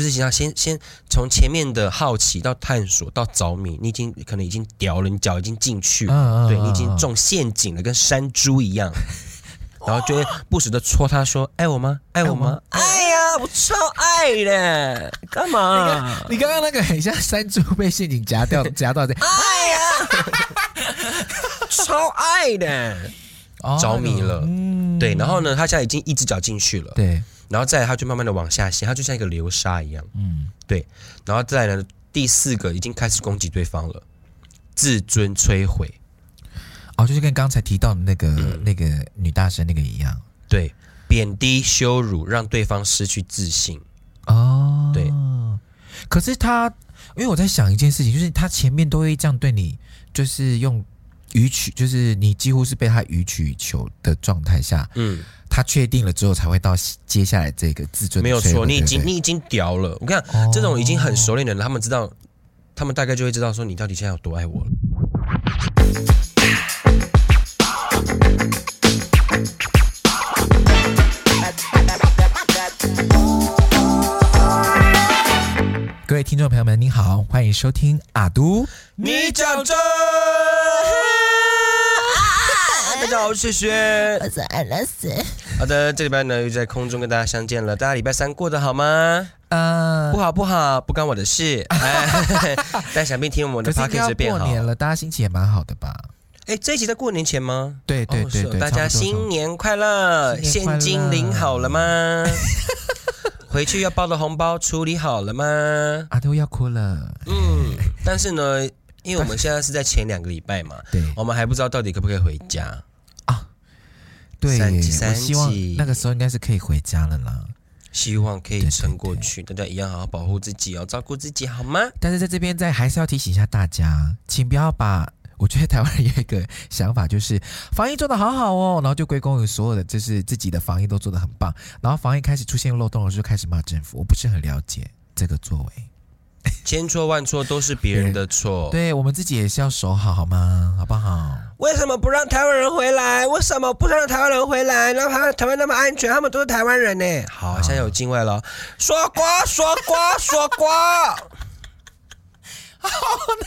就是想要先先从前面的好奇到探索到着迷，你已经可能已经屌了，你脚已经进去了，嗯、对你已经中陷阱了，跟山猪一样，然后就会不时的戳他说：“爱我吗？爱我吗？爱呀，我超爱的，干嘛？你刚刚那个很像山猪被陷阱夹掉 夹到这，爱呀，超爱的，着迷了，嗯、对，然后呢，他现在已经一只脚进去了，对。”然后再来，他就慢慢的往下陷，他就像一个流沙一样。嗯，对。然后再来呢，第四个已经开始攻击对方了，自尊摧毁。哦，就是跟刚才提到的那个、嗯、那个女大生那个一样。对，贬低羞辱，让对方失去自信。哦，对。可是他，因为我在想一件事情，就是他前面都会这样对你，就是用予取，就是你几乎是被他予取予求的状态下，嗯。他确定了之后，才会到接下来这个自尊。没有错，你已经你已经屌了。我看、哦、这种已经很熟练的人，他们知道，他们大概就会知道说你到底现在有多爱我了。各位听众朋友们，您好，欢迎收听阿都，你讲真。大家好，我是雪雪，我是安乐死。好的，这礼拜呢又在空中跟大家相见了。大家礼拜三过得好吗？呃，不好不好，不关我的事。哎，但想必听我们的 podcast 变好。过年了，大家心情也蛮好的吧？哎，这一集在过年前吗？对对对对，大家新年快乐！现金领好了吗？回去要包的红包处理好了吗？阿都要哭了。嗯，但是呢，因为我们现在是在前两个礼拜嘛，对，我们还不知道到底可不可以回家。对，我希望那个时候应该是可以回家了啦。希望可以撑过去，大家一样好好保护自己，哦照顾自己，好吗？但是在这边再还是要提醒一下大家，请不要把我觉得台湾人有一个想法，就是防疫做得好好哦，然后就归功于所有的就是自己的防疫都做得很棒，然后防疫开始出现漏洞的时候就开始骂政府，我不是很了解这个作为。千错万错都是别人的错，对，我们自己也是要守好，好吗？好不好？为什么不让台湾人回来？为什么不让台湾人回来？然后台湾台湾那么安全，他们都是台湾人呢。好，好现在有境外了，说瓜说瓜说瓜，好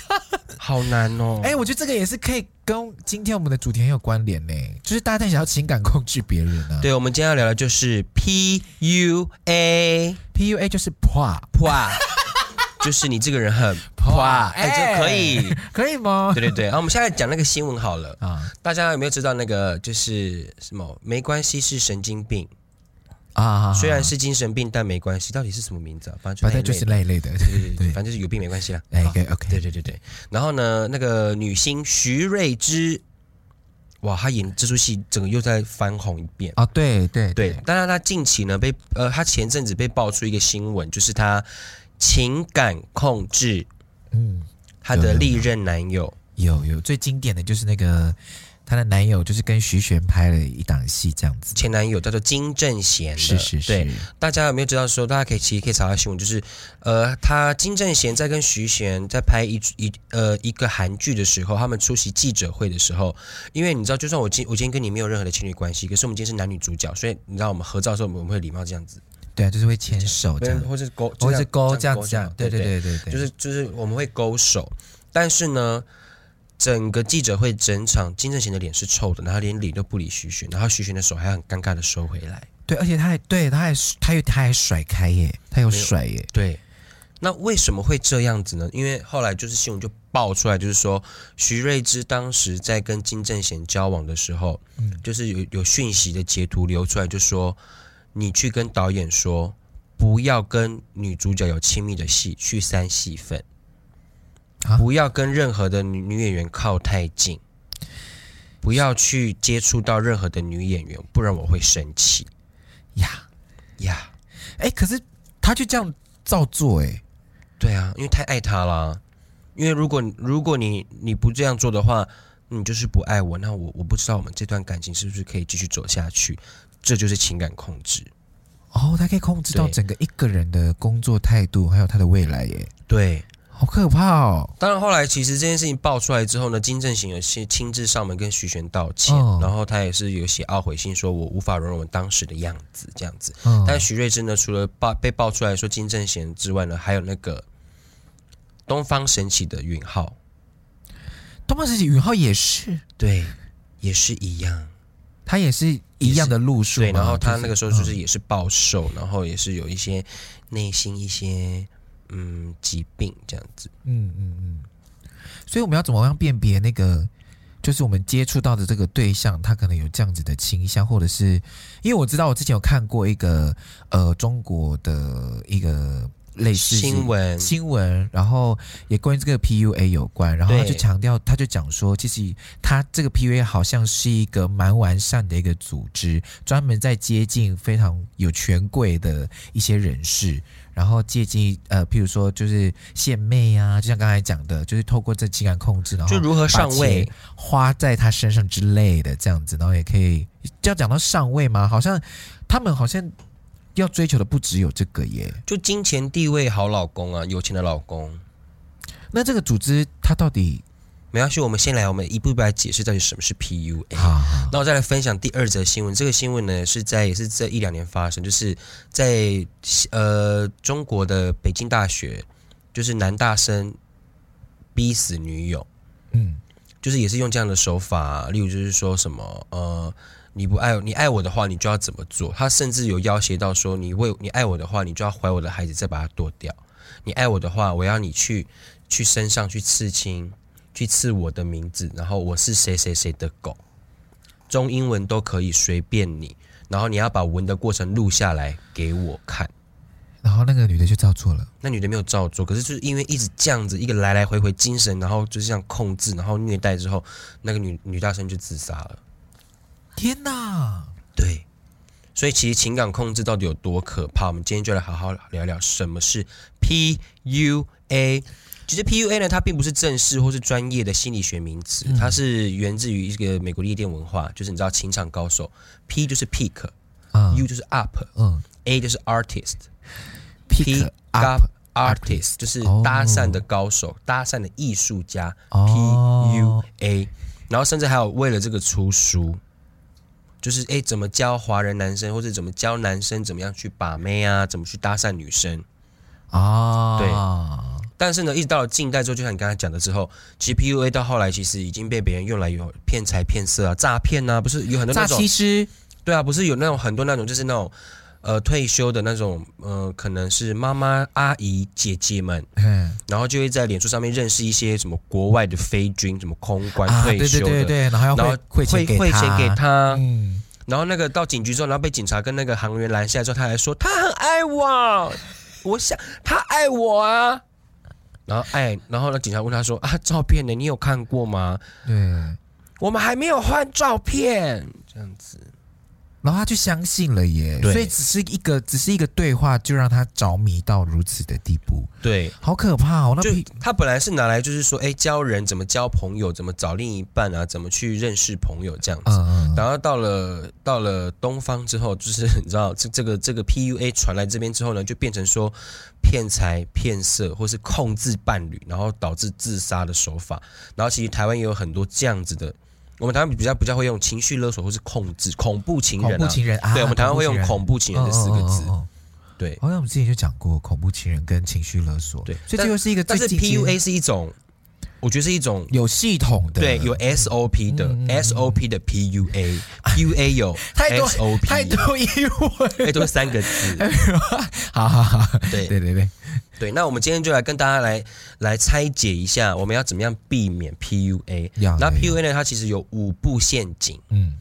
难，好难哦。哎，我觉得这个也是可以跟今天我们的主题很有关联呢，就是大家在想要情感控制别人呢、啊。对，我们今天要聊的就是 P U A，P U A 就是破破。就是你这个人很 哇，哎，这可以可以吗？对对对，然后我们现在讲那个新闻好了啊，大家有没有知道那个就是什么？没关系，是神经病啊，虽然是精神病，但没关系。到底是什么名字啊？反正就是那一类的，对对对，反正就是有病没关系啊。OK OK，对对对对。然后呢，那个女星徐睿之，哇，她演这出戏整个又在翻红一遍啊！对对对，当然她近期呢被呃，她前阵子被爆出一个新闻，就是她。情感控制，嗯，她的历任男友有有，最经典的就是那个她的男友，就是跟徐玄拍了一档戏这样子。前男友叫做金正贤，是是是。对，大家有没有知道说？大家可以其实可以查到新闻，就是呃，他金正贤在跟徐玄在拍一一呃一个韩剧的时候，他们出席记者会的时候，因为你知道，就算我今我今天跟你没有任何的情侣关系，可是我们今天是男女主角，所以你知道我们合照的时候，我们会礼貌这样子。对啊，就是会牵手这样，或者勾，或者是勾这样子，这样，对对对对对，就是就是我们会勾手，但是呢，整个记者会整场金正贤的脸是臭的，然后连理都不理徐玄，然后徐玄的手还很尴尬的收回来，对，而且他还对他还他又他还甩开耶，他又甩耶，对，那为什么会这样子呢？因为后来就是新闻就爆出来，就是说徐瑞芝当时在跟金正贤交往的时候，嗯，就是有有讯息的截图流出来，就说。你去跟导演说，不要跟女主角有亲密的戏，去删戏份，啊、不要跟任何的女女演员靠太近，不要去接触到任何的女演员，不然我会生气。呀呀，哎，可是他就这样照做，哎，对啊，因为太爱他了。因为如果如果你你不这样做的话，你就是不爱我，那我我不知道我们这段感情是不是可以继续走下去。这就是情感控制。哦，他可以控制到整个一个人的工作态度，还有他的未来耶。对，好可怕哦！当然后来其实这件事情爆出来之后呢，金正贤有先亲自上门跟徐玄道歉，哦、然后他也是有写懊悔信，说我无法容忍我当时的样子这样子。哦、但徐瑞珍呢，除了爆被爆出来说金正贤之外呢，还有那个东方神起的允浩，东方神起允浩也是。对，也是一样，他也是一样的路数。对，然后他那个时候就是也是暴瘦，嗯、然后也是有一些内心一些。嗯，疾病这样子，嗯嗯嗯，所以我们要怎么样辨别那个，就是我们接触到的这个对象，他可能有这样子的倾向，或者是因为我知道我之前有看过一个呃中国的一个。类似新闻新闻，然后也关于这个 PUA 有关，然后他就强调，他就讲说，其实他这个 PUA 好像是一个蛮完善的一个组织，专门在接近非常有权贵的一些人士，然后接近呃，譬如说就是献媚啊，就像刚才讲的，就是透过这情感控制，然后就如何上位，花在他身上之类的这样子，然后也可以就要讲到上位吗？好像他们好像。要追求的不只有这个耶，就金钱、地位、好老公啊，有钱的老公。那这个组织它到底没关系，我们先来，我们一步一步来解释到底什么是 PUA。好，那我再来分享第二则新闻。这个新闻呢是在也是这一两年发生，就是在呃中国的北京大学，就是男大生逼死女友，嗯，就是也是用这样的手法，例如就是说什么呃。你不爱你爱我的话，你就要怎么做？他甚至有要挟到说，你为你爱我的话，你就要怀我的孩子，再把它剁掉。你爱我的话，我要你去去身上去刺青，去刺我的名字，然后我是谁谁谁的狗，中英文都可以，随便你。然后你要把纹的过程录下来给我看。然后那个女的就照做了，那女的没有照做，可是就是因为一直这样子，一个来来回回精神，然后就是这样控制，然后虐待之后，那个女女大生就自杀了。天呐，对，所以其实情感控制到底有多可怕？我们今天就来好好聊聊什么是 PUA。其实 PUA 呢，它并不是正式或是专业的心理学名词，嗯、它是源自于一个美国夜店文化，就是你知道情场高手，P 就是 peak，U、嗯、就是 up，嗯，A 就是 artist，Pick up artist 就是搭讪的高手，哦、搭讪的艺术家，PUA，然后甚至还有为了这个出书。就是哎、欸，怎么教华人男生，或者怎么教男生怎么样去把妹啊？怎么去搭讪女生啊？对。但是呢，一直到了近代之后，就像你刚才讲的之后，其实 PUA 到后来其实已经被别人用来有骗财骗色啊、诈骗啊，不是有很多那种？诈欺师。对啊，不是有那种很多那种，就是那种。呃，退休的那种，呃，可能是妈妈、阿姨、姐姐们，嗯，然后就会在脸书上面认识一些什么国外的飞军，什么空军退休的，啊、对对对对，然后要汇汇汇钱给他，嗯，然后那个到警局之后，然后被警察跟那个航员拦下来之后，他还说他很爱我，我想他爱我啊，然后哎，然后呢，警察问他说啊，照片呢？你有看过吗？对，我们还没有换照片，这样子。然后他就相信了耶，所以只是一个只是一个对话，就让他着迷到如此的地步。对，好可怕哦！那就他本来是拿来就是说，哎，教人怎么交朋友，怎么找另一半啊，怎么去认识朋友这样子。嗯嗯。然后到了到了东方之后，就是你知道这这个这个 PUA 传来这边之后呢，就变成说骗财骗色，或是控制伴侣，然后导致自杀的手法。然后其实台湾也有很多这样子的。我们台湾比较比较会用情绪勒索或是控制恐怖情人，恐怖情人啊，对，我们台湾会用恐怖情人这四个字，对。好像我们之前就讲过恐怖情人跟情绪勒索，对。所以这又是一个，但是 PUA 是一种，我觉得是一种有系统的，对，有 SOP 的 SOP 的 PUA，PUA 有 SOP，太多疑问，哎，都是三个字。好好好，对对对对。对，那我们今天就来跟大家来来拆解一下，我们要怎么样避免 PUA？那 PUA 呢？它其实有五步陷阱。嗯，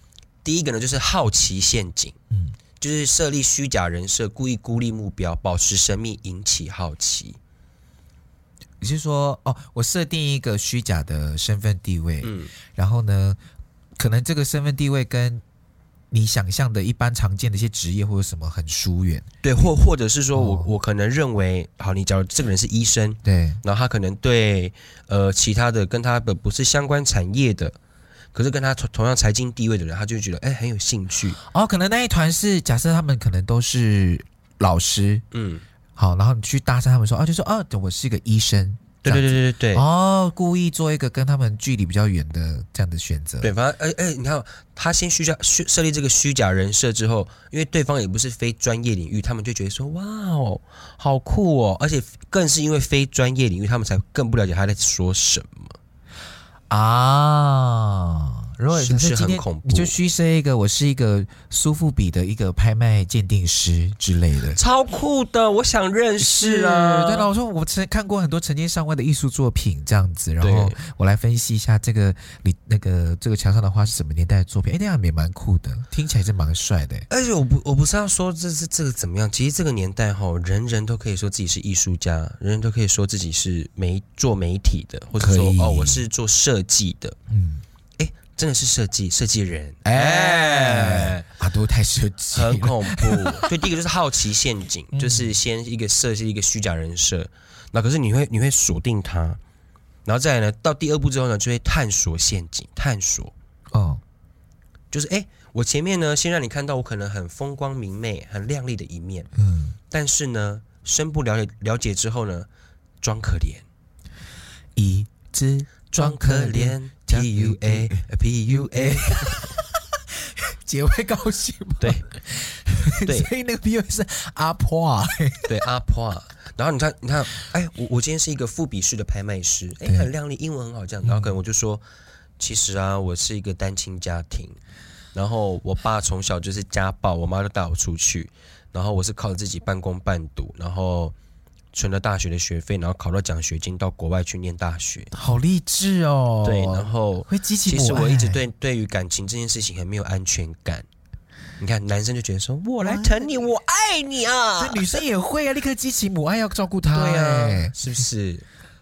第一个呢就是好奇陷阱。嗯，就是设立虚假人设，故意孤立目标，保持神秘，引起好奇。也就是说，哦，我设定一个虚假的身份地位，嗯，然后呢，可能这个身份地位跟你想象的一般常见的一些职业或者什么很疏远，对，或或者是说我、哦、我可能认为，好，你假如这个人是医生，对，然后他可能对呃其他的跟他的不是相关产业的，可是跟他同同样财经地位的人，他就会觉得哎很有兴趣。哦，可能那一团是假设他们可能都是老师，嗯，好，然后你去搭讪他们说啊，就说啊，我是一个医生。对对对对对哦，故意做一个跟他们距离比较远的这样的选择。对，反正哎哎，你看他先虚假虚设立这个虚假人设之后，因为对方也不是非专业领域，他们就觉得说哇哦，好酷哦，而且更是因为非专业领域，他们才更不了解他在说什么啊。如果是不是很恐怖？你就虚设一个，我是一个苏富比的一个拍卖鉴定师之类的，超酷的，我想认识啊！对了，我说我曾看过很多成千上万的艺术作品这样子，然后我来分析一下这个你那个这个墙上的画是什么年代的作品？哎，那样也蛮酷的，听起来是蛮帅的。而且我不我不是要说这是这个怎么样，其实这个年代哈，人人都可以说自己是艺术家，人人都可以说自己是媒做媒体的，或者说哦我是做设计的，嗯。真的是设计设计人，哎、欸，啊，都太设计，很恐怖。所以第一个就是好奇陷阱，嗯、就是先一个设计一个虚假人设，那可是你会你会锁定他，然后再来呢，到第二步之后呢，就会探索陷阱，探索。哦，就是哎，我前面呢先让你看到我可能很风光明媚、很亮丽的一面，嗯，但是呢，深不了解了解之后呢，装可怜，一直装可怜。P U A P U A，姐会高兴吗？对 对，所以那个 P U A 是阿婆，对阿婆。然后你看，你看，哎，我我今天是一个副比式的拍卖师，哎，很靓丽，英文很好，这样。然后可能我就说，其实啊，我是一个单亲家庭，然后我爸从小就是家暴，我妈就带我出去，然后我是靠自己半工半读，然后。存了大学的学费，然后考到奖学金，到国外去念大学，好励志哦。对，然后会激起。其实我一直对对于感情这件事情很没有安全感。你看，男生就觉得说，我来疼你，我爱你啊。女生也会啊，立刻激起母爱，要照顾他。对啊，是不是？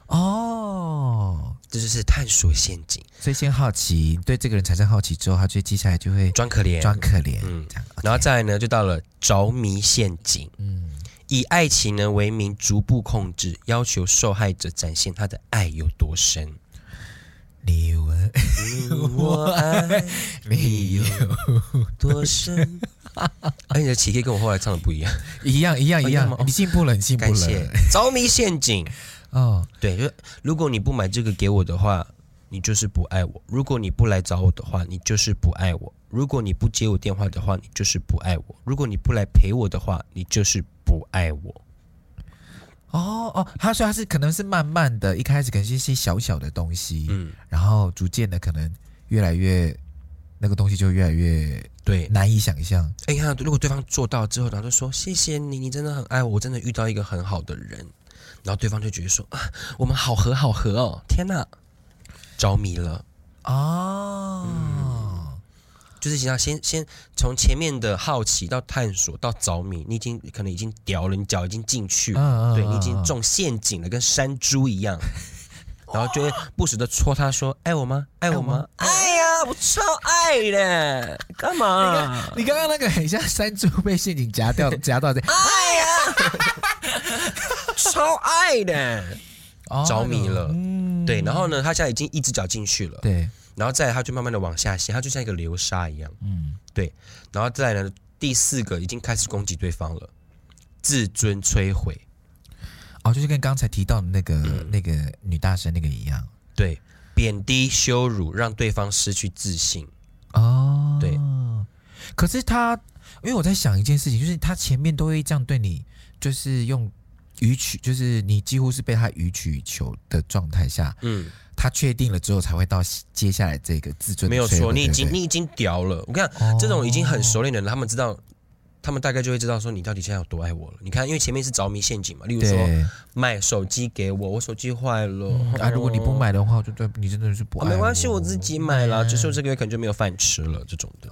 哦，这就是探索陷阱。所以先好奇，对这个人产生好奇之后，他就接下来就会装可怜，装可怜。嗯，这样。然后再来呢，就到了着迷陷阱。嗯。以爱情呢为名，逐步控制，要求受害者展现他的爱有多深。你问我爱你有多深？哎，你的起 K 跟我后来唱的不一样，一样一样一样。你进步了，你进步了。着迷陷阱。哦，对，就如果你不买这个给我的话，你就是不爱我；如果你不来找我的话，你就是不爱我；如果你不接我电话的话，你就是不爱我；如果你不来陪我的话，你就是。不爱我，哦哦，他说他是可能是慢慢的，一开始可能是一些小小的东西，嗯，然后逐渐的可能越来越那个东西就越来越对难以想象。哎，你看，如果对方做到之后，然后就说谢谢你，你真的很爱我，我真的遇到一个很好的人，然后对方就觉得说啊，我们好合好合哦，天哪，着迷了哦。嗯就是想要先先从前面的好奇到探索到着迷，你已经可能已经屌了，你脚已经进去对你已经中陷阱了，跟山猪一样，然后就会不时的戳他说：“爱我吗？爱我吗？爱呀，我超爱的，干嘛？你刚刚那个很像山猪被陷阱夹掉 夹到这，爱呀，超爱的，着迷了，嗯、对，然后呢，他现在已经一只脚进去了，对。”然后再来，他就慢慢的往下陷，他就像一个流沙一样。嗯，对。然后再来呢，第四个已经开始攻击对方了，自尊摧毁。哦，就是跟刚才提到的那个、嗯、那个女大生那个一样。对，贬低羞辱，让对方失去自信。哦，对。可是他，因为我在想一件事情，就是他前面都会这样对你，就是用予取，就是你几乎是被他予取予求的状态下，嗯。他确定了之后，才会到接下来这个自尊。没有错，你已经你已经屌了。我看、哦、这种已经很熟练的人，他们知道，他们大概就会知道说你到底现在有多爱我了。你看，因为前面是着迷陷阱嘛，例如说买手机给我，我手机坏了、嗯、啊，如果你不买的话，我就对你真的是不爱我。没关系，我自己买了，只是我这个月可能就没有饭吃了这种的，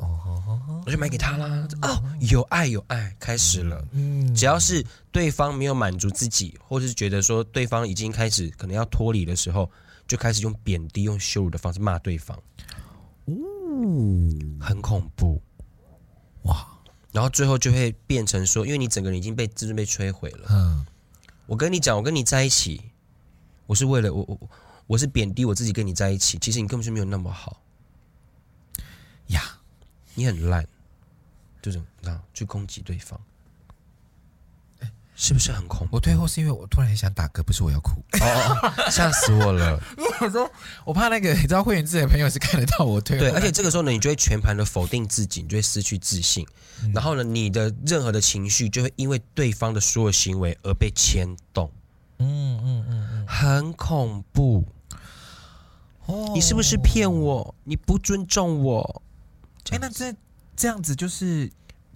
我就买给他啦。哦，有爱有爱，开始了。嗯，只要是对方没有满足自己，或者是觉得说对方已经开始可能要脱离的时候。就开始用贬低、用羞辱的方式骂对方，哦，很恐怖，哇！然后最后就会变成说，因为你整个人已经被自尊被摧毁了。嗯，我跟你讲，我跟你在一起，我是为了我我我是贬低我自己跟你在一起，其实你根本就没有那么好呀，你很烂，这种啊，去攻击对方。是不是很恐怖？我退后是因为我突然很想打嗝，不是我要哭。哦哦，吓死我了！因为我说我怕那个 你知道会员制的朋友是看得到我退后。对，而且这个时候呢，你就会全盘的否定自己，你就会失去自信。嗯、然后呢，你的任何的情绪就会因为对方的所有行为而被牵动。嗯嗯嗯嗯，很恐怖。哦，你是不是骗我？你不尊重我？哎，那这这样子就是。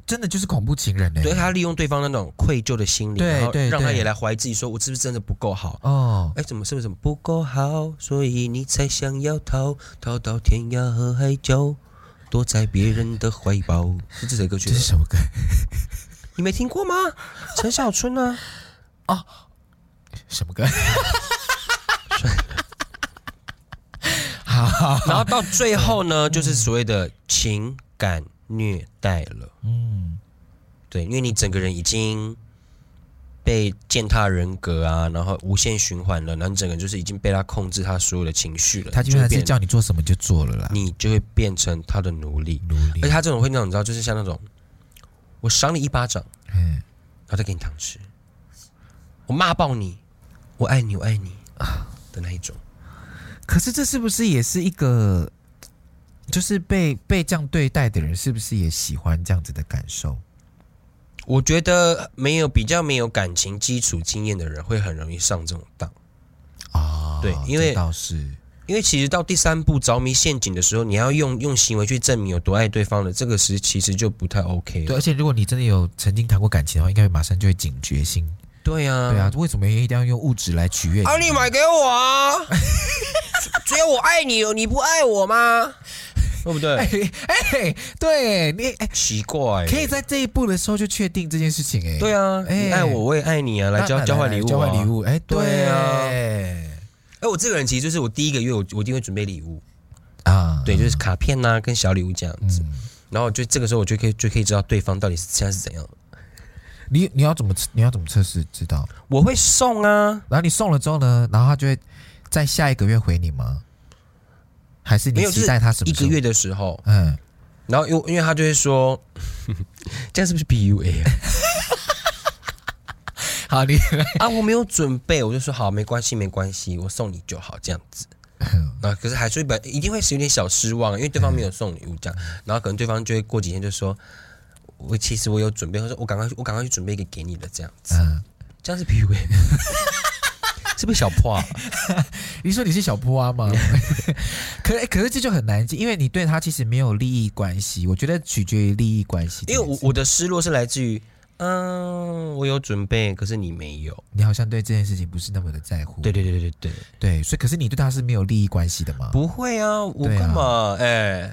真的就是恐怖情人呢？对，他利用对方那种愧疚的心理，对然后让他也来怀疑自己，说我是不是真的不够好？哦，哎，怎么是不是怎么不够好？所以你才想要逃，逃到天涯和海角，躲在别人的怀抱。是这首歌曲？这是什么歌？你没听过吗？陈小春呢？哦，什么歌？好，然后到最后呢，就是所谓的情感。虐待了，嗯，对，因为你整个人已经被践踏人格啊，然后无限循环了，然后你整个人就是已经被他控制他所有的情绪了。他就还是叫你做什么就做了啦，你就会变成他的奴隶。奴隶，而且他这种会那种你知道，就是像那种我赏你一巴掌，嗯，然后再给你糖吃，我骂爆你，我爱你，我爱你啊的那一种。可是这是不是也是一个？就是被被这样对待的人，是不是也喜欢这样子的感受？我觉得没有比较没有感情基础经验的人，会很容易上这种当啊。对，因为倒是因为其实到第三步着迷陷阱的时候，你要用用行为去证明有多爱对方的，这个时其实就不太 OK。对，而且如果你真的有曾经谈过感情的话，应该会马上就会警觉性。对呀，对啊，为什么一定要用物质来取悦你？啊，你买给我啊！只有我爱你，你不爱我吗？对不对？哎、欸，对你哎，奇怪，可以在这一步的时候就确定这件事情哎。对啊，哎，你爱我，我也爱你啊，来交交换礼物，交换礼物。哎，对啊，哎，我这个人其实就是我第一个月我我一定会准备礼物啊，对，就是卡片呐，跟小礼物这样子。然后就这个时候我就可以就可以知道对方到底是现在是怎样。你你要怎么你要怎么测试知道？我会送啊，然后你送了之后呢，然后他就会在下一个月回你吗？还是你期待他什么？一个月的时候，嗯，然后因为因为他就会说，这样是不是 PUA 啊？好，你 啊，我没有准备，我就说好，没关系，没关系，我送你就好，这样子。啊，可是还是一本一定会是有点小失望，因为对方没有送礼物，这样，然后可能对方就会过几天就说，我其实我有准备，或者我赶快我赶快去准备一个给你的，这样子，这样是 PUA。是不是小破啊？你说你是小破啊吗？可可是这就很难记，因为你对他其实没有利益关系。我觉得取决于利益关系。因为我我的失落是来自于，嗯，我有准备，可是你没有。你好像对这件事情不是那么的在乎。对对对对对对对，所以可是你对他是没有利益关系的吗？不会啊，我干嘛？哎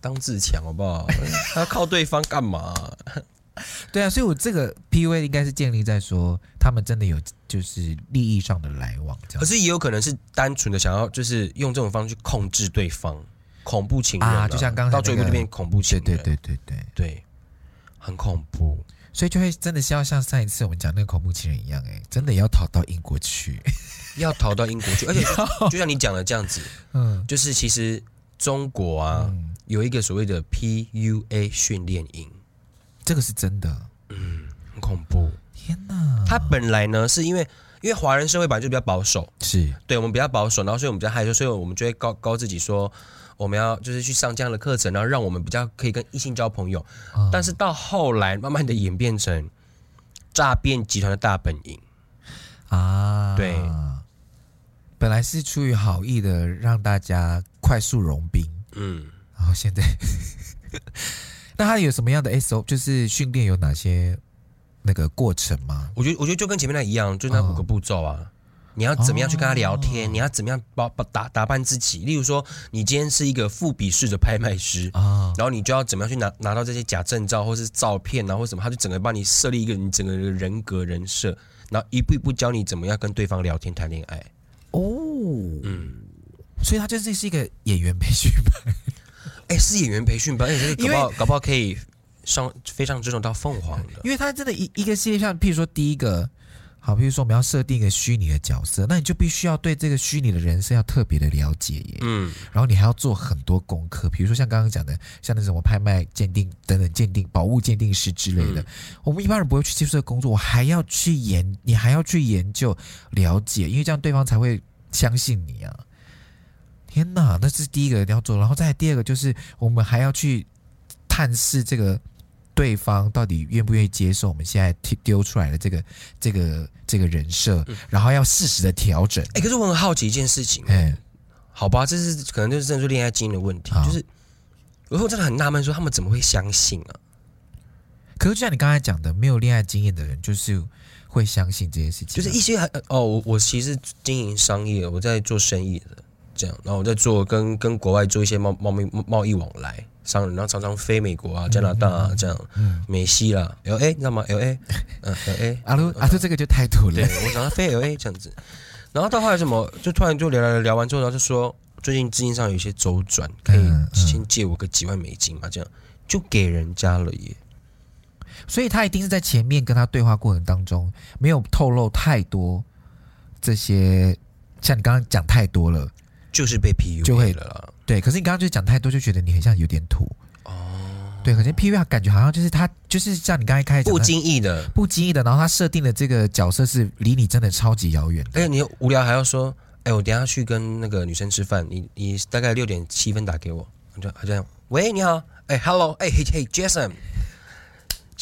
当自强好不好？他要靠对方干嘛？对啊，所以我这个 PUA 应该是建立在说他们真的有就是利益上的来往，这样。可是也有可能是单纯的想要就是用这种方式去控制对方，恐怖情人啊，就像刚才、那个、到最后就变恐怖情人，对对对对对对，很恐怖。所以就会真的是要像上一次我们讲那个恐怖情人一样，哎，真的要逃到英国去，要逃到英国去，而且就，就像你讲的这样子，嗯，就是其实中国啊、嗯、有一个所谓的 PUA 训练营。这个是真的，嗯，很恐怖。天哪！他本来呢，是因为因为华人社会本来就比较保守，是对我们比较保守，然后所以我们比较害羞，所以我们就会告告自己说，我们要就是去上这样的课程，然后让我们比较可以跟异性交朋友。嗯、但是到后来，慢慢的演变成诈骗集团的大本营啊。对，本来是出于好意的，让大家快速融冰，嗯，然后现在。那他有什么样的 SO？就是训练有哪些那个过程吗？我觉得，我觉得就跟前面那一样，就那五个步骤啊。哦、你要怎么样去跟他聊天？哦、你要怎么样包把打打扮自己？例如说，你今天是一个复笔式的拍卖师啊，哦、然后你就要怎么样去拿拿到这些假证照或是照片啊，或什么？他就整个帮你设立一个你整个人格人设，然后一步一步教你怎么样跟对方聊天谈恋爱。哦，嗯，所以他就是是一个演员培训班。哎，是演员培训班，而且搞不好搞不好可以上飞上这种到凤凰的，因为他真的一一个系列，像譬如说第一个，好，比如说我们要设定一个虚拟的角色，那你就必须要对这个虚拟的人生要特别的了解耶。嗯，然后你还要做很多功课，比如说像刚刚讲的，像那什么拍卖鉴定等等鉴定、宝物鉴定师之类的，嗯、我们一般人不会去接触这个工作，我还要去研，你还要去研究了解，因为这样对方才会相信你啊。天哪，那是第一个你要做，然后再第二个就是我们还要去探视这个。对方到底愿不愿意接受我们现在丢出来的这个这个这个人设，嗯、然后要适时的调整。哎，可是我很好奇一件事情，哎，好吧，这是可能就是真的是恋爱经验的问题，就是我说我真的很纳闷，说他们怎么会相信啊？可是就像你刚才讲的，没有恋爱经验的人，就是会相信这件事情，就是一些哦，我我其实经营商业，我在做生意的这样，然后我在做跟跟国外做一些贸贸易贸易往来。商人，然后常常飞美国啊、加拿大啊，这样，美西啦，L A，你知道吗？L A，嗯，L A，阿鲁阿鲁，这个就太土了。对，我想要飞 L A 这样子，然后到后来什么，就突然就聊聊聊完之后，然后就说最近资金上有一些周转，可以先借我个几万美金嘛，这样就给人家了耶。所以他一定是在前面跟他对话过程当中没有透露太多这些，像你刚刚讲太多了，就是被 PUA 就会了啦。对，可是你刚刚就讲太多，就觉得你很像有点土哦。对，可是 PUA 感觉好像就是他，就是像你刚才开始不经意的，不经意的，然后他设定的这个角色是离你真的超级遥远。而且你无聊还要说，哎，我等下去跟那个女生吃饭，你你大概六点七分打给我，就好像喂，你好，哎，Hello，哎，嘿嘿，Jason。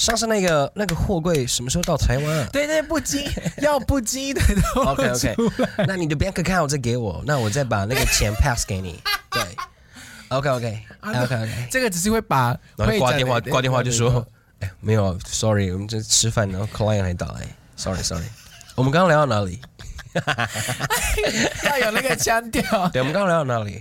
上次那个那个货柜什么时候到台湾啊？对对，不经要不经意的。OK OK，那你的 bank account 再给我，那我再把那个钱 pass 给你。对，OK OK OK OK，这个只是会把然后挂电话挂电话就说，哎，没有，Sorry，我们这吃饭，然后 client 还打来，Sorry Sorry，我们刚刚聊到哪里？要有那个腔调。对，我们刚刚聊到哪里？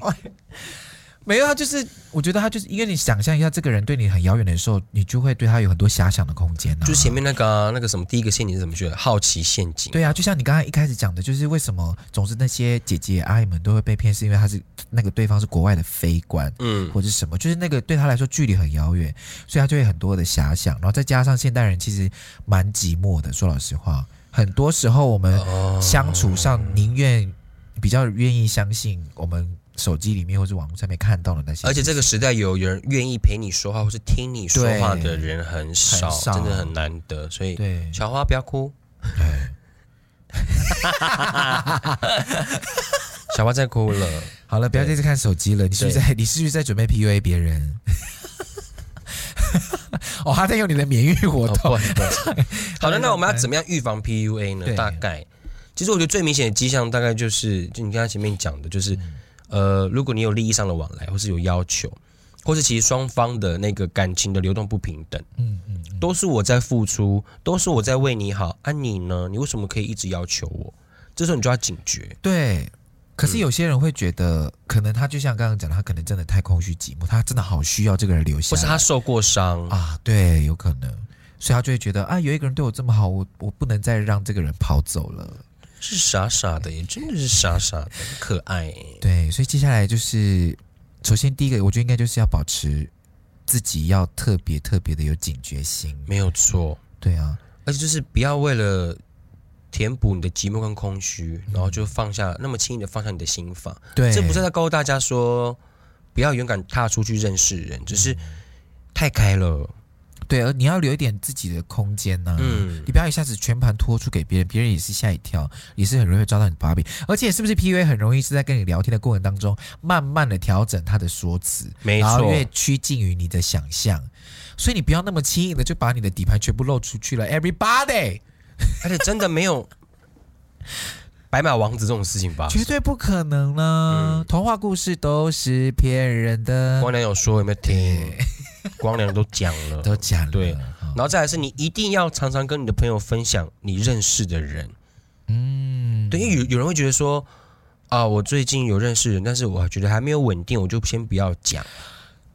没有，他就是，我觉得他就是，因为你想象一下，这个人对你很遥远的时候，你就会对他有很多遐想的空间啊。就前面那个、啊、那个什么第一个陷阱是怎么觉得？好奇陷阱。对啊，就像你刚才一开始讲的，就是为什么总是那些姐姐阿姨们都会被骗，是因为他是那个对方是国外的非官，嗯，或者什么，就是那个对他来说距离很遥远，所以他就会很多的遐想，然后再加上现代人其实蛮寂寞的，说老实话，很多时候我们相处上宁愿比较愿意相信我们。手机里面或者网络上面看到的那些，而且这个时代有人愿意陪你说话或是听你说话的人很少，很少真的很难得。所以，对小花不要哭。对小花在哭了。好了，不要再看手机了。你是不是在？对你是不是在准备 PUA 别人？哦，他在用你的免疫活动。哦、好的，那我们要怎么样预防 PUA 呢？大概，其实我觉得最明显的迹象，大概就是就你刚才前面讲的，就是。嗯呃，如果你有利益上的往来，或是有要求，或是其实双方的那个感情的流动不平等，嗯嗯，嗯都是我在付出，都是我在为你好，啊你呢？你为什么可以一直要求我？这时候你就要警觉。对，可是有些人会觉得，嗯、可能他就像刚刚讲的，他可能真的太空虚寂寞，他真的好需要这个人留下，或是他受过伤啊？对，有可能，所以他就会觉得啊，有一个人对我这么好，我我不能再让这个人跑走了。是傻傻的，也真的是傻傻的，可爱。对，所以接下来就是，首先第一个，我觉得应该就是要保持自己要特别特别的有警觉心，没有错。对啊，而且就是不要为了填补你的寂寞跟空虚，然后就放下那么轻易的放下你的心法。对，这不是在告诉大家说不要勇敢踏出去认识人，只是太开了。对，而你要留一点自己的空间呢、啊。嗯，你不要一下子全盘托出给别人，别人也是吓一跳，也是很容易抓到你把柄。而且，是不是 PUA 很容易是在跟你聊天的过程当中，慢慢的调整他的说辞，没错，然后越趋近于你的想象。所以你不要那么轻易的就把你的底牌全部露出去了，Everybody。而且真的没有 白马王子这种事情吧？绝对不可能呢。嗯、童话故事都是骗人的。光良有说有没有听？光良都讲了，都讲了。对，然后再来是你一定要常常跟你的朋友分享你认识的人。嗯，对，因为有有人会觉得说，啊，我最近有认识人，但是我觉得还没有稳定，我就先不要讲。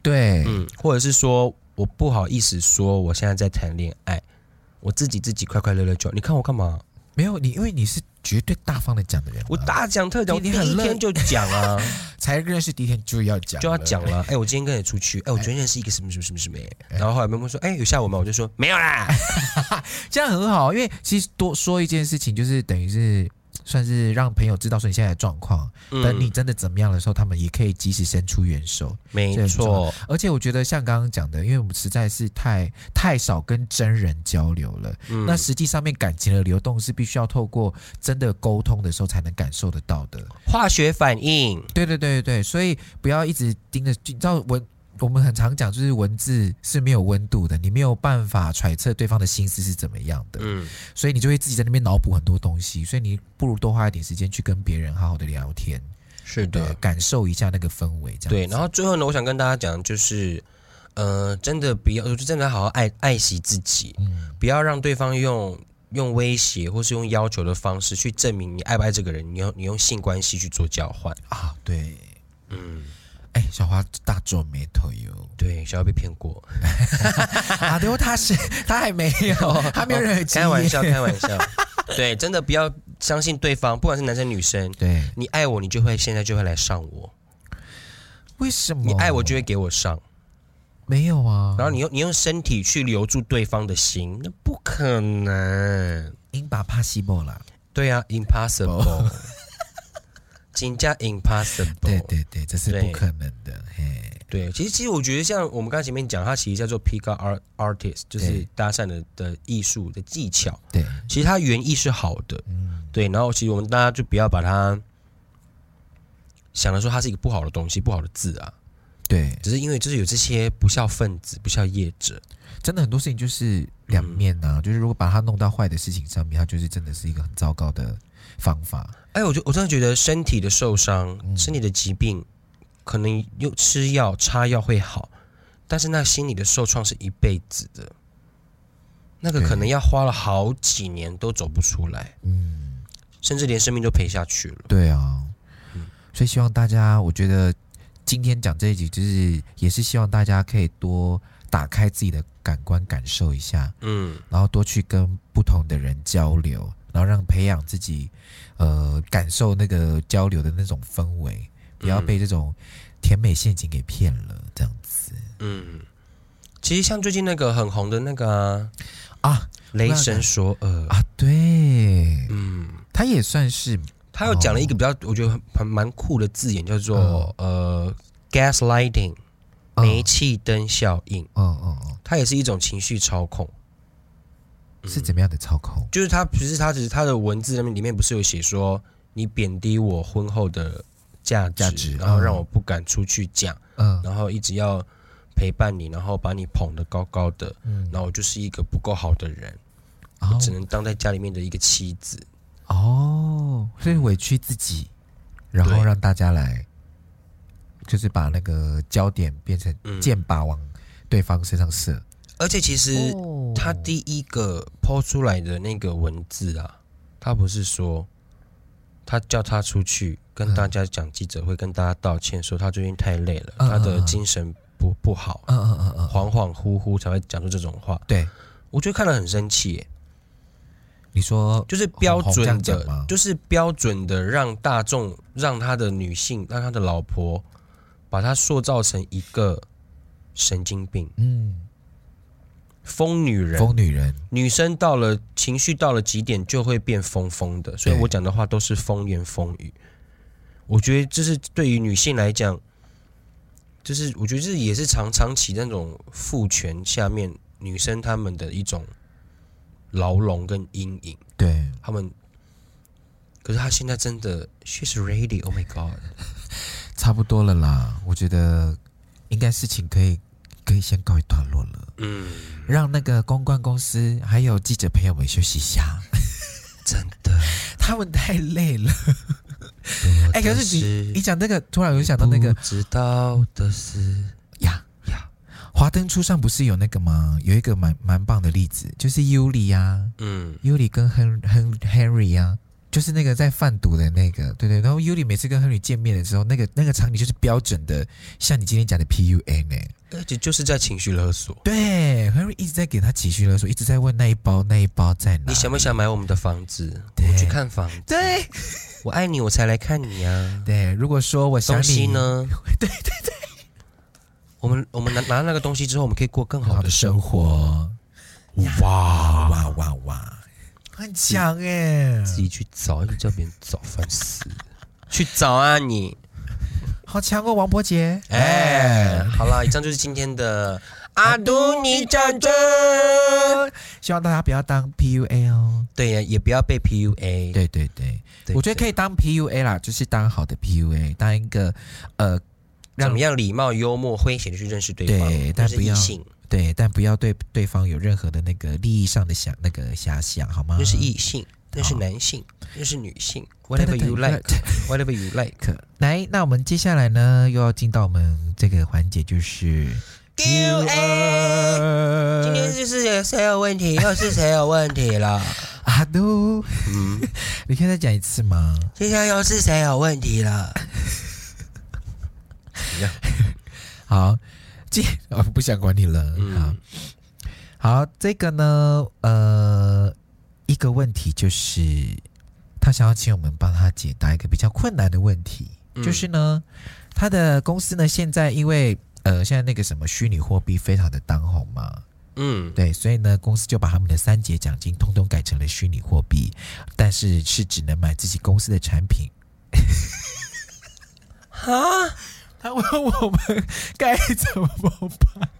对，嗯，或者是说我不好意思说我现在在谈恋爱，我自己自己快快乐乐就好。你看我干嘛？没有你，因为你是绝对大方的讲的人。我大讲特讲，你很第一天就讲啊，才认识第一天就要讲，就要讲了。哎、欸，我今天跟你出去，哎、欸，我昨天认识一个什么什么什么什么，然后后来妹妹说，哎、欸，有下午吗？我就说没有啦，这样很好，因为其实多说一件事情，就是等于是。算是让朋友知道说你现在的状况，等你真的怎么样的时候，他们也可以及时伸出援手。没错，而且我觉得像刚刚讲的，因为我们实在是太太少跟真人交流了，嗯、那实际上面感情的流动是必须要透过真的沟通的时候才能感受得到的化学反应。对对对对，所以不要一直盯着，你知道我。我们很常讲，就是文字是没有温度的，你没有办法揣测对方的心思是怎么样的，嗯，所以你就会自己在那边脑补很多东西，所以你不如多花一点时间去跟别人好好的聊天，是的，感受一下那个氛围，这样对。然后最后呢，我想跟大家讲，就是呃，真的不要，就真的好好爱爱惜自己，嗯，不要让对方用用威胁或是用要求的方式去证明你爱不爱这个人，你用你用性关系去做交换。啊，对，嗯。哎、欸，小花大皱眉头哟。对，小花被骗过。啊，对，他是他还没有，他没有任何经验。开玩笑，开玩笑。对，真的不要相信对方，不管是男生女生。对，你爱我，你就会现在就会来上我。为什么？你爱我就会给我上。没有啊。然后你用你用身体去留住对方的心，那不可能。Impossible 啦。对啊，Impossible。金价 impossible，对对对，这是不可能的。嘿，对，其实其实我觉得像我们刚才前面讲，它其实叫做 pick up art artist，就是搭讪的的艺术的技巧。对，其实它原意是好的。嗯，对。然后其实我们大家就不要把它想的说它是一个不好的东西，不好的字啊。对，只是因为就是有这些不孝分子、不孝业者，真的很多事情就是两面呐、啊。嗯、就是如果把它弄到坏的事情上面，它就是真的是一个很糟糕的方法。哎，我就我真的觉得身体的受伤、身体的疾病，可能用吃药、擦药会好，但是那心理的受创是一辈子的，那个可能要花了好几年都走不出来，嗯，甚至连生命都赔下去了。对啊，嗯，所以希望大家，我觉得今天讲这一集，就是也是希望大家可以多打开自己的感官，感受一下，嗯，然后多去跟不同的人交流。然后让培养自己，呃，感受那个交流的那种氛围，不要被这种甜美陷阱给骗了，这样子。嗯，其实像最近那个很红的那个啊，啊雷神索尔。啊，对，嗯，他也算是，他又讲了一个比较，哦、我觉得很蛮酷的字眼，叫做、嗯、呃，gaslighting，煤气灯效应。嗯嗯嗯，它也是一种情绪操控。是怎么样的操控？就是他，其实他只是他的文字里面里面不是有写说你贬低我婚后的价值，价值，然后让我不敢出去讲，嗯，然后一直要陪伴你，然后把你捧得高高的，嗯，然后我就是一个不够好的人，哦，我只能当在家里面的一个妻子，哦，所以委屈自己，然后让大家来，就是把那个焦点变成箭靶往对方身上射。而且其实他第一个抛出来的那个文字啊，他不是说他叫他出去跟大家讲记者会，跟大家道歉，说他最近太累了，他的精神不不好，嗯嗯嗯嗯，恍恍惚惚才会讲出这种话。对，我觉得看了很生气。你说就是标准的，就是标准的让大众让他的女性，让他的老婆把他塑造成一个神经病。嗯。疯女人，疯女人，女生到了情绪到了极点就会变疯疯的，所以我讲的话都是风言风语。我觉得这是对于女性来讲，就是我觉得这也是长长期那种父权下面女生她们的一种牢笼跟阴影。对，他们，可是她现在真的，she's ready，oh my god，差不多了啦。我觉得应该事情可以。可以先告一段落了，嗯，让那个公关公司还有记者朋友们休息一下，真的，他们太累了。哎、欸，可是你你讲那个，突然有想到那个，知道的是呀。呀，华灯初上不是有那个吗？有一个蛮蛮棒的例子，就是尤里呀，嗯，尤里跟亨亨 Henry 呀，就是那个在贩毒的那个，对对。然后 Yuli 每次跟 Henry 见面的时候，那个那个场景就是标准的，像你今天讲的 PUA 呢，而且就是在情绪勒索。对，Henry 一直在给他情绪勒索，一直在问那一包那一包在哪？你想不想买我们的房子？我们去看房子。对，我爱你，我才来看你啊。对，如果说我想你呢？对对对，我们我们拿拿那个东西之后，我们可以过更好的。生活哇哇哇哇！很强哎，自己去找，一直叫别人找，烦死！去找啊你，好强哦，王柏杰！哎，好了，以上就是今天的 阿杜尼战争。希望大家不要当 PUA 哦，对呀，也不要被 PUA。对对对，我觉得可以当 PUA 啦，就是当好的 PUA，当一个呃，怎么样礼貌、幽默、诙谐的去认识对方，对，但不要。对，但不要对对方有任何的那个利益上的想那个遐想，好吗？那是异性，那是男性，那是女性，whatever you like，whatever you like。来，那我们接下来呢，又要进到我们这个环节，就是 Q&A。今天就是谁有问题，又是谁有问题了？阿都，嗯，你可以再讲一次吗？今天又是谁有问题了？好。我不想管你了。好，好，这个呢，呃，一个问题就是，他想要请我们帮他解答一个比较困难的问题，就是呢，他的公司呢，现在因为呃，现在那个什么虚拟货币非常的当红嘛，嗯，对，所以呢，公司就把他们的三节奖金通通改成了虚拟货币，但是是只能买自己公司的产品。哈？他问我们该怎么办？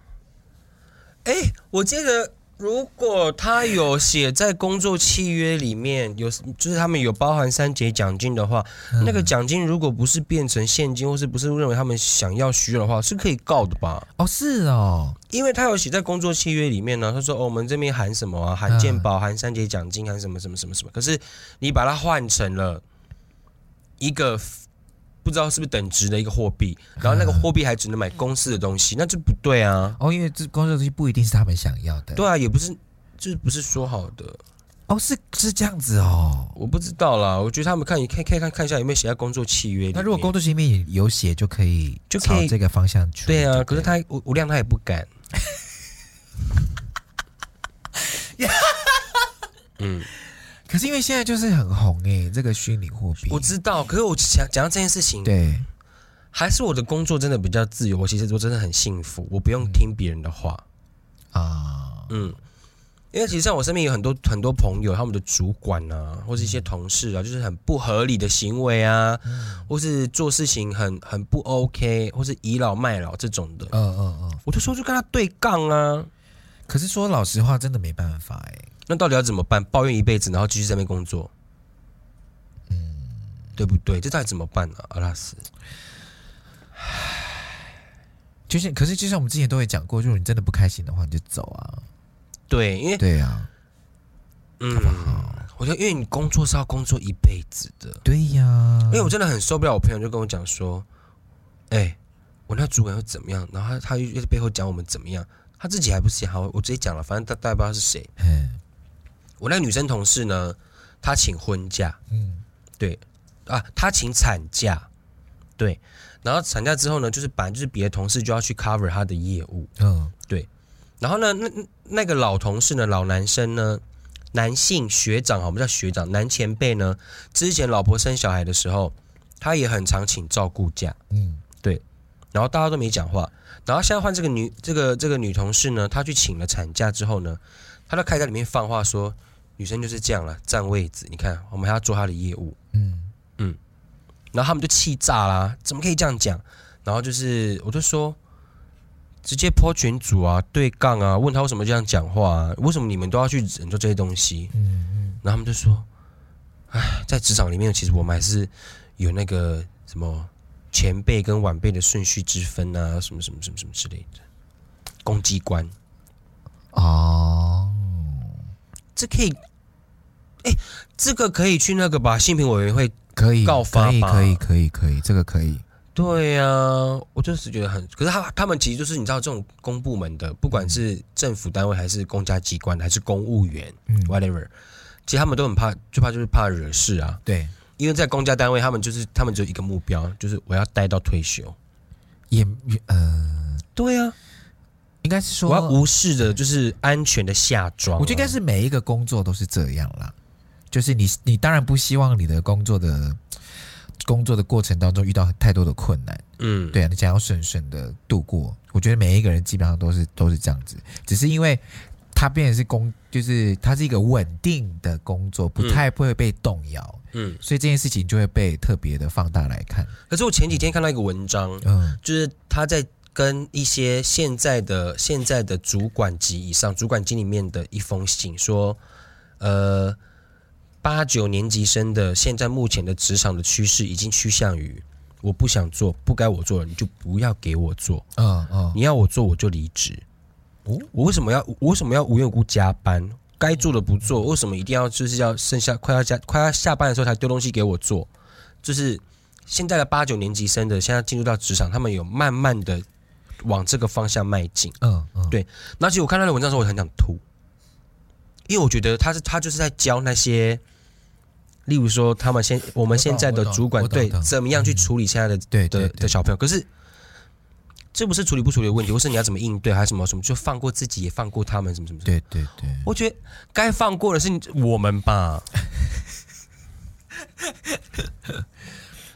哎，我记得如果他有写在工作契约里面，有就是他们有包含三节奖金的话，嗯、那个奖金如果不是变成现金，或是不是认为他们想要需要的话，是可以告的吧？哦，是哦，因为他有写在工作契约里面呢。他说：“哦，我们这边含什么啊？含健保，含三节奖金，含什么什么什么什么。”可是你把它换成了一个。不知道是不是等值的一个货币，然后那个货币还只能买公司的东西，那这不对啊！哦，因为这公司的东西不一定是他们想要的。对啊，也不是，就是不是说好的。哦，是是这样子哦，我不知道啦。我觉得他们看，你可以可以看看一下有没有写在工作契约里。那如果工作契约有写，就可以就可以朝这个方向去。对啊，可是他吴吴亮他也不敢。嗯。可是因为现在就是很红哎、欸，这个虚拟货币。我知道，可是我想讲到这件事情，对，还是我的工作真的比较自由。我其实我真的很幸福，我不用听别人的话啊。嗯，因为其实像我身边有很多很多朋友，他们的主管啊，或是一些同事啊，就是很不合理的行为啊，嗯、或是做事情很很不 OK，或是倚老卖老这种的。嗯嗯嗯，我就说就跟他对杠啊。可是说老实话，真的没办法哎、欸。那到底要怎么办？抱怨一辈子，然后继续在那边工作，嗯，对不对？这到底怎么办呢、啊？阿拉斯，唉，就是，可是就像我们之前都会讲过，如果你真的不开心的话，你就走啊。对，因为对啊，嗯，我觉得因为你工作是要工作一辈子的，对呀、啊。因为我真的很受不了，我朋友就跟我讲说，哎、欸，我那主管又怎么样？然后他他又在背后讲我们怎么样？他自己还不是好，我直接讲了，反正他大家不知道是谁。我那个女生同事呢，她请婚假，嗯，对，啊，她请产假，对，然后产假之后呢，就是本来就是别的同事就要去 cover 她的业务，嗯，对，然后呢，那那个老同事呢，老男生呢，男性学长，我们叫学长，男前辈呢，之前老婆生小孩的时候，他也很常请照顾假，嗯，对，然后大家都没讲话，然后现在换这个女这个这个女同事呢，她去请了产假之后呢。他就开在里面放话说，女生就是这样了，占位置。你看，我们还要做他的业务，嗯嗯，然后他们就气炸啦，怎么可以这样讲？然后就是，我就说，直接 po 群主啊，对杠啊，问他为什么这样讲话啊？为什么你们都要去忍受这些东西？嗯嗯，然后他们就说，哎，在职场里面，其实我们还是有那个什么前辈跟晚辈的顺序之分啊，什么什么什么什么之类的，公机关哦。这可以，哎，这个可以去那个吧？性平委员会可以告发吧？可以，可以，可以，这个可以。对呀、啊，我就是觉得很，可是他他们其实就是你知道，这种公部门的，不管是政府单位还是公家机关还是公务员，嗯，whatever，其实他们都很怕，就怕就是怕惹事啊。对，因为在公家单位，他们就是他们只有一个目标，就是我要待到退休。也呃，对啊，应该是说我要无视的，就是安全的下装啊。我觉得应该是每一个工作都是这样啦，就是你你当然不希望你的工作的工作的过程当中遇到太多的困难，嗯，对啊，你想要顺顺的度过。我觉得每一个人基本上都是都是这样子，只是因为他变成是工，就是他是一个稳定的工作，不太会被动摇，嗯，所以这件事情就会被特别的放大来看。可是我前几天看到一个文章，嗯，就是他在跟一些现在的现在的主管级以上主管经里面的一封信，说，呃，八九年级生的现在目前的职场的趋势已经趋向于。我不想做，不该我做的，你就不要给我做。嗯嗯，你要我做，我就离职。哦，我为什么要？我为什么要无缘无故加班？该做的不做，为什么一定要就是要剩下快要加快要下班的时候才丢东西给我做？就是现在的八九年级生的，现在进入到职场，他们有慢慢的往这个方向迈进。嗯嗯，对。那其实我看他的文章的时候，我很想吐，因为我觉得他是他就是在教那些。例如说，他们现我们现在的主管对怎么样去处理现在的对的的小朋友？可是这不是处理不处理的问题，或是你要怎么应对，还是什么什么？就放过自己，也放过他们，什么什么？对对对，我觉得该放过的是我们吧。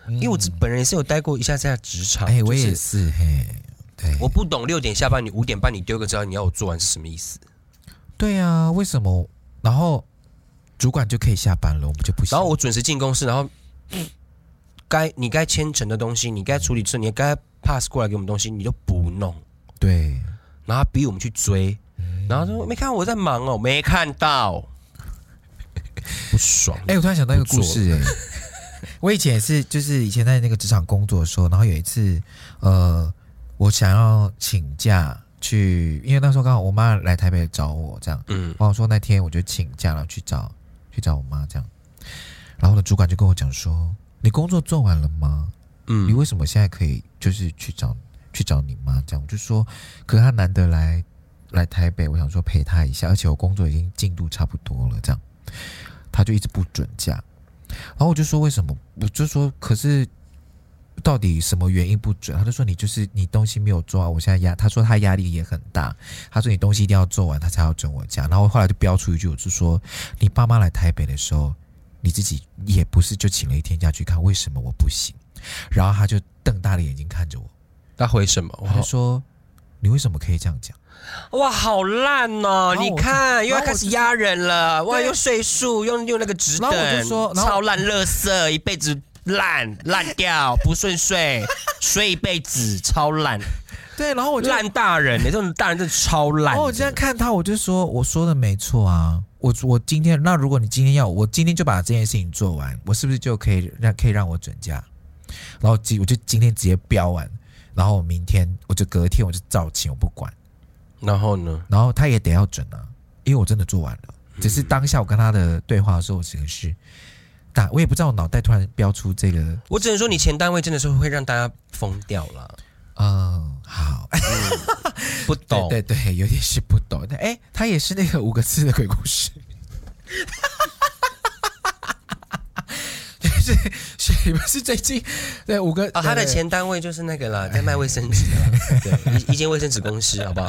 因为我本人也是有待过一下在职场，哎，我也是嘿。对，我不懂六点下班，你五点半你丢个招，你要我做完是什么意思？对啊，为什么？然后。主管就可以下班了，我们就不行。然后我准时进公司，然后 该你该签成的东西，你该处理的事，你该 pass 过来给我们东西，你都不弄。对，然后他逼我们去追，然后说没看我在忙哦，没看到，不爽。哎、欸，我突然想到一个故事、欸，哎，我以前也是，就是以前在那个职场工作的时候，然后有一次，呃，我想要请假。去，因为那时候刚好我妈来台北找我，这样，嗯，然后说那天我就请假了去找去找我妈，这样，然后呢，主管就跟我讲说，你工作做完了吗？嗯，你为什么现在可以就是去找去找你妈？这样，我就说，可是她难得来来台北，我想说陪她一下，而且我工作已经进度差不多了，这样，她就一直不准假，然后我就说为什么？我就说可是。到底什么原因不准？他就说你就是你东西没有做完，我现在压。他说他压力也很大。他说你东西一定要做完，他才要准我讲。然后后来就飙出一句，我就说你爸妈来台北的时候，你自己也不是就请了一天假去看，为什么我不行？然后他就瞪大了眼睛看着我，他回什么？他说你为什么可以这样讲？哇，好烂哦！你看又要开始压人了，哇，用岁数，用用那个职等，就说超烂，垃圾，一辈子。烂烂掉不顺遂，睡一辈子超烂。对，然后我就烂大人，你这种大人真的超烂。然后我今天看他，我就说我说的没错啊。我我今天那如果你今天要我今天就把这件事情做完，我是不是就可以让可以让我准假？然后今我就今天直接标完，然后明天我就隔天我就照请，我不管。然后呢？然后他也得要准啊，因为我真的做完了。只是当下我跟他的对话的时候，我只能是。大，我也不知道我脑袋突然飙出这个，我只能说你前单位真的是会让大家疯掉了。嗯，好，嗯、不懂，对，对对，有点是不懂。但哎，他也是那个五个字的鬼故事，就是是不是最近对五个？哦，他的前单位就是那个啦，在卖卫生纸，对，一一间卫生纸公司，好不好？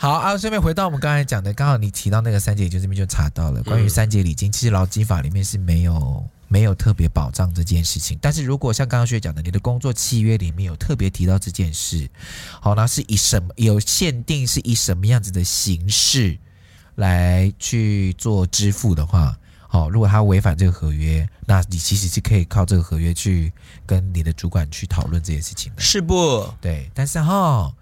好啊，顺便回到我们刚才讲的，刚好你提到那个三节礼金这边就查到了，关于三节礼金，其实劳基法里面是没有没有特别保障这件事情。但是如果像刚刚学讲的，你的工作契约里面有特别提到这件事，好，那是以什么有限定，是以什么样子的形式来去做支付的话，好，如果他违反这个合约，那你其实是可以靠这个合约去跟你的主管去讨论这件事情的，是不？对，但是哈。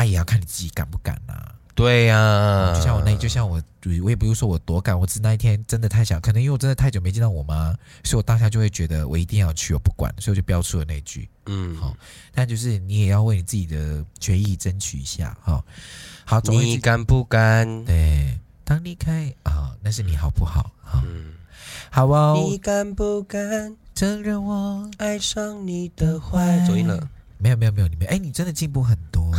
那也要看你自己敢不敢呐、啊。对呀、啊，就像我那，就像我，我也不是说我多敢，我只那一天真的太想，可能因为我真的太久没见到我妈，所以我当下就会觉得我一定要去，我不管，所以我就标出了那句，嗯，好。但就是你也要为你自己的权益争取一下，哈。好，你敢不敢？对，当离开啊，那是你好不好？好，嗯，好哦。你敢不敢承认我爱上你的坏？走音了。没有没有没有，你没哎，你真的进步很多。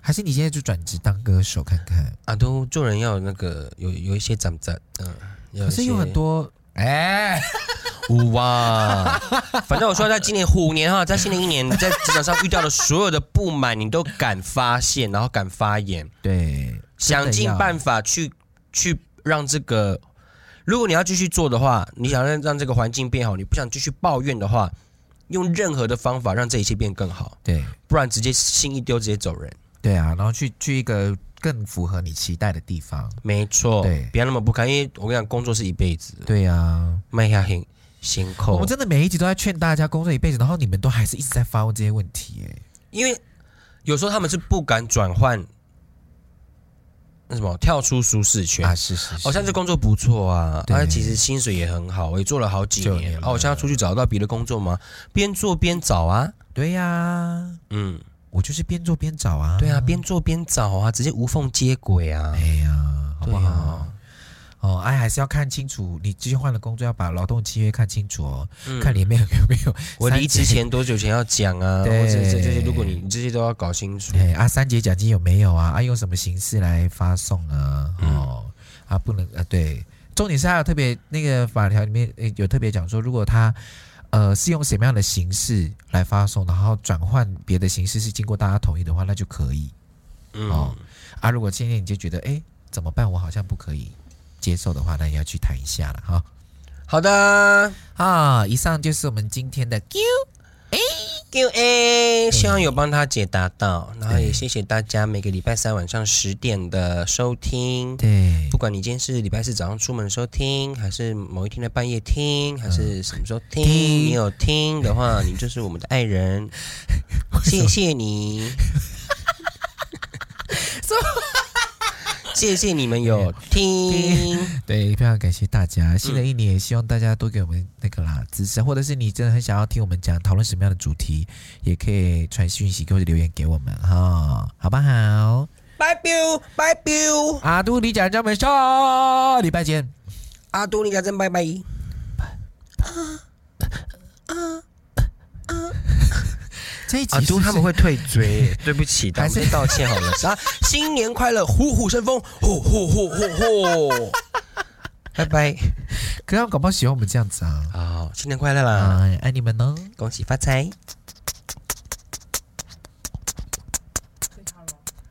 还是你现在就转职当歌手看看？啊，都做人要有那个有有一些长在嗯，可是有很多哎，哇，反正我说在今年虎年哈，在新的一年，在职场上遇到的所有的不满，你都敢发现，然后敢发言，对，想尽办法去去让这个，如果你要继续做的话，你想让让这个环境变好，你不想继续抱怨的话。用任何的方法让这一切变更好，对，不然直接心一丢，直接走人。对啊，然后去去一个更符合你期待的地方。没错，对，不要那么不堪，因为我跟你讲，工作是一辈子。对啊，迈下很辛苦。我们真的每一集都在劝大家工作一辈子，然后你们都还是一直在发问这些问题，哎，因为有时候他们是不敢转换。那什么跳出舒适圈啊？是是，是，哦，像这工作不错啊，而且其实薪水也很好，我也做了好几年。哦，我现在出去找到别的工作吗？边做边找啊。对呀、啊，嗯，我就是边做边找啊。对啊，边做边找啊，直接无缝接轨啊。哎呀，好不好？哦，哎，还是要看清楚。你之前换了工作，要把劳动契约看清楚哦，嗯、看里面有没有我离职前多久前要讲啊？对，或者这些，如果你这些都要搞清楚。哎，啊，三节奖金有没有啊？啊，用什么形式来发送啊？哦，嗯、啊，不能啊，对，重点是还有特别那个法条里面有特别讲说，如果他呃是用什么样的形式来发送，然后转换别的形式是经过大家同意的话，那就可以。嗯，哦，啊，如果今天你就觉得哎怎么办？我好像不可以。接受的话，那也要去谈一下了哈。好的。啊，以上就是我们今天的 Q A Q A，希望有帮他解答到，然后也谢谢大家每个礼拜三晚上十点的收听。对，不管你今天是礼拜四早上出门收听，还是某一天的半夜听，还是什么时候听，你有听的话，你就是我们的爱人。谢谢你。谢谢你们有听，对，非常感谢大家。新的一年也希望大家多给我们那个啦支持，或者是你真的很想要听我们讲讨论什么样的主题，也可以传讯息或者留言给我们哈，好不好？拜拜。拜拜，阿杜你讲真没错，礼拜见，阿杜你讲真拜。拜。这一集是是啊，他们会退追，对不起，还是道歉好了。啊，新年快乐，虎虎生风，嚯嚯嚯嚯嚯，拜拜。可是搞不好喜欢我们这样子啊。好，新年快乐啦，爱，爱你们哦，恭喜发财。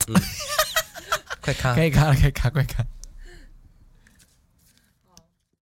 嗯，快看，可以看了，可以看，快卡。